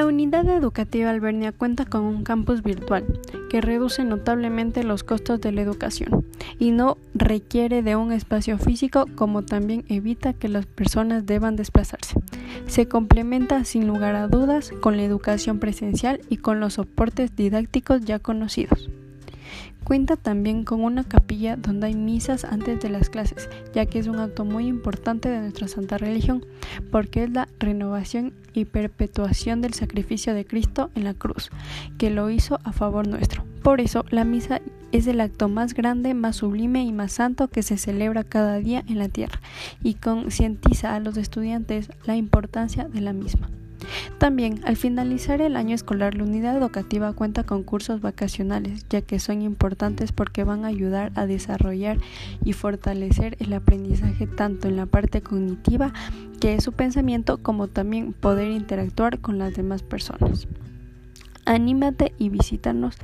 Unidad Educativa Albernia cuenta con un campus virtual que reduce notablemente los costos de la educación y no requiere de un espacio físico como también evita que las personas deban desplazarse. Se complementa sin lugar a dudas con la educación presencial y con los soportes didácticos ya conocidos. Cuenta también con una capilla donde hay misas antes de las clases, ya que es un acto muy importante de nuestra santa religión, porque es la renovación y perpetuación del sacrificio de Cristo en la cruz, que lo hizo a favor nuestro. Por eso, la misa es el acto más grande, más sublime y más santo que se celebra cada día en la tierra, y concientiza a los estudiantes la importancia de la misma. También, al finalizar el año escolar, la unidad educativa cuenta con cursos vacacionales, ya que son importantes porque van a ayudar a desarrollar y fortalecer el aprendizaje tanto en la parte cognitiva, que es su pensamiento, como también poder interactuar con las demás personas. Anímate y visítanos